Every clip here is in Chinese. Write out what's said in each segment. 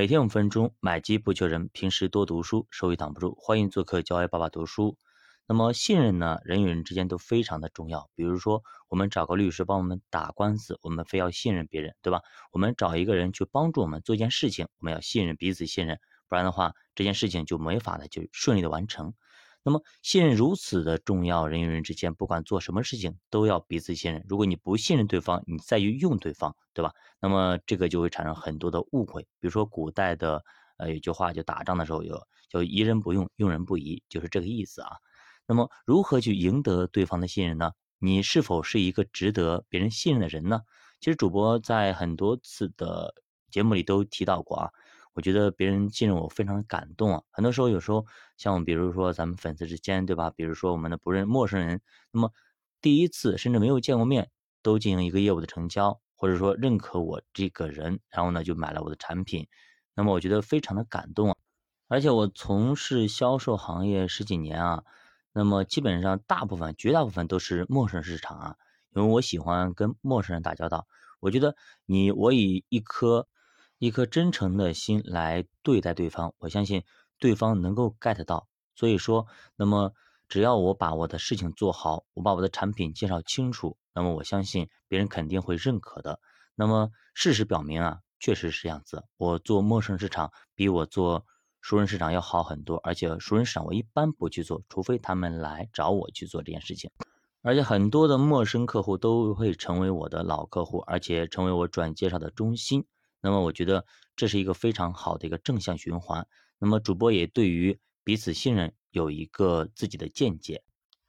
每天五分钟，买机不求人。平时多读书，收益挡不住。欢迎做客教爱爸爸读书。那么信任呢？人与人之间都非常的重要。比如说，我们找个律师帮我们打官司，我们非要信任别人，对吧？我们找一个人去帮助我们做一件事情，我们要信任彼此信任，不然的话，这件事情就没法的就顺利的完成。那么信任如此的重要，人与人之间不管做什么事情都要彼此信任。如果你不信任对方，你再去用对方，对吧？那么这个就会产生很多的误会。比如说古代的呃有句话，就打仗的时候有叫疑人不用，用人不疑，就是这个意思啊。那么如何去赢得对方的信任呢？你是否是一个值得别人信任的人呢？其实主播在很多次的节目里都提到过啊。我觉得别人信任我非常感动啊！很多时候，有时候像比如说咱们粉丝之间，对吧？比如说我们的不认陌生人，那么第一次甚至没有见过面，都进行一个业务的成交，或者说认可我这个人，然后呢就买了我的产品，那么我觉得非常的感动啊！而且我从事销售行业十几年啊，那么基本上大部分、绝大部分都是陌生市场啊，因为我喜欢跟陌生人打交道。我觉得你我以一颗。一颗真诚的心来对待对方，我相信对方能够 get 到。所以说，那么只要我把我的事情做好，我把我的产品介绍清楚，那么我相信别人肯定会认可的。那么事实表明啊，确实是这样子。我做陌生市场比我做熟人市场要好很多，而且熟人市场我一般不去做，除非他们来找我去做这件事情。而且很多的陌生客户都会成为我的老客户，而且成为我转介绍的中心。那么我觉得这是一个非常好的一个正向循环。那么主播也对于彼此信任有一个自己的见解。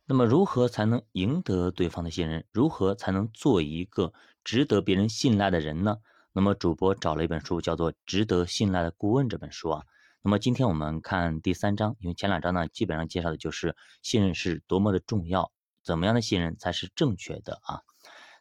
那么如何才能赢得对方的信任？如何才能做一个值得别人信赖的人呢？那么主播找了一本书，叫做《值得信赖的顾问》这本书啊。那么今天我们看第三章，因为前两章呢基本上介绍的就是信任是多么的重要，怎么样的信任才是正确的啊？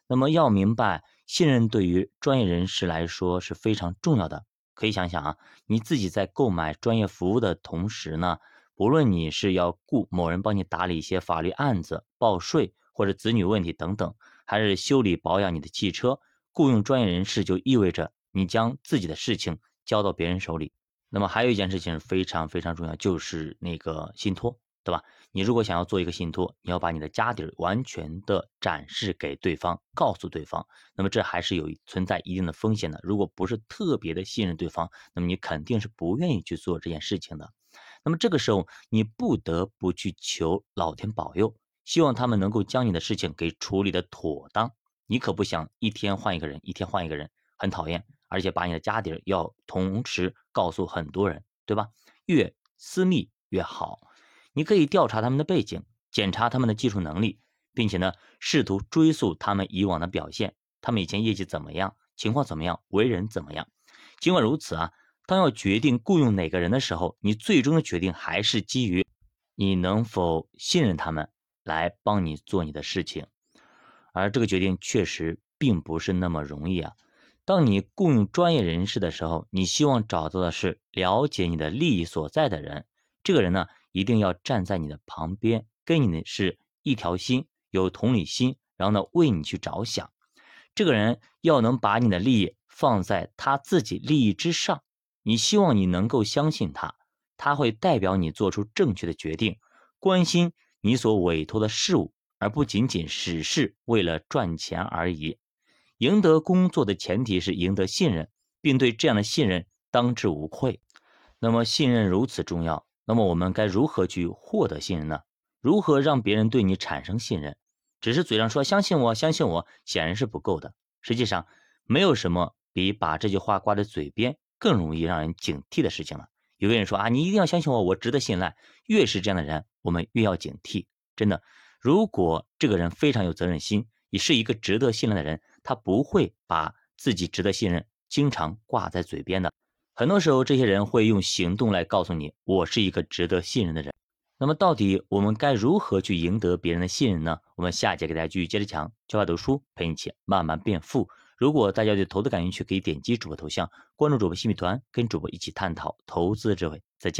那么要明白。信任对于专业人士来说是非常重要的。可以想想啊，你自己在购买专业服务的同时呢，不论你是要雇某人帮你打理一些法律案子、报税或者子女问题等等，还是修理保养你的汽车，雇佣专业人士就意味着你将自己的事情交到别人手里。那么还有一件事情非常非常重要，就是那个信托。对吧？你如果想要做一个信托，你要把你的家底完全的展示给对方，告诉对方，那么这还是有存在一定的风险的。如果不是特别的信任对方，那么你肯定是不愿意去做这件事情的。那么这个时候，你不得不去求老天保佑，希望他们能够将你的事情给处理的妥当。你可不想一天换一个人，一天换一个人，很讨厌，而且把你的家底要同时告诉很多人，对吧？越私密越好。你可以调查他们的背景，检查他们的技术能力，并且呢，试图追溯他们以往的表现，他们以前业绩怎么样，情况怎么样，为人怎么样。尽管如此啊，当要决定雇佣哪个人的时候，你最终的决定还是基于你能否信任他们来帮你做你的事情。而这个决定确实并不是那么容易啊。当你雇佣专业人士的时候，你希望找到的是了解你的利益所在的人，这个人呢？一定要站在你的旁边，跟你的是一条心，有同理心，然后呢为你去着想。这个人要能把你的利益放在他自己利益之上，你希望你能够相信他，他会代表你做出正确的决定，关心你所委托的事物，而不仅仅只是为了赚钱而已。赢得工作的前提是赢得信任，并对这样的信任当之无愧。那么信任如此重要。那么我们该如何去获得信任呢？如何让别人对你产生信任？只是嘴上说相信我，相信我，显然是不够的。实际上，没有什么比把这句话挂在嘴边更容易让人警惕的事情了。有个人说啊，你一定要相信我，我值得信赖。越是这样的人，我们越要警惕。真的，如果这个人非常有责任心，也是一个值得信赖的人，他不会把自己值得信任经常挂在嘴边的。很多时候，这些人会用行动来告诉你，我是一个值得信任的人。那么，到底我们该如何去赢得别人的信任呢？我们下节给大家继续接着讲，教他读书，陪你一起慢慢变富。如果大家对投资感兴趣，可以点击主播头像，关注主播新米团，跟主播一起探讨投资智慧。再见。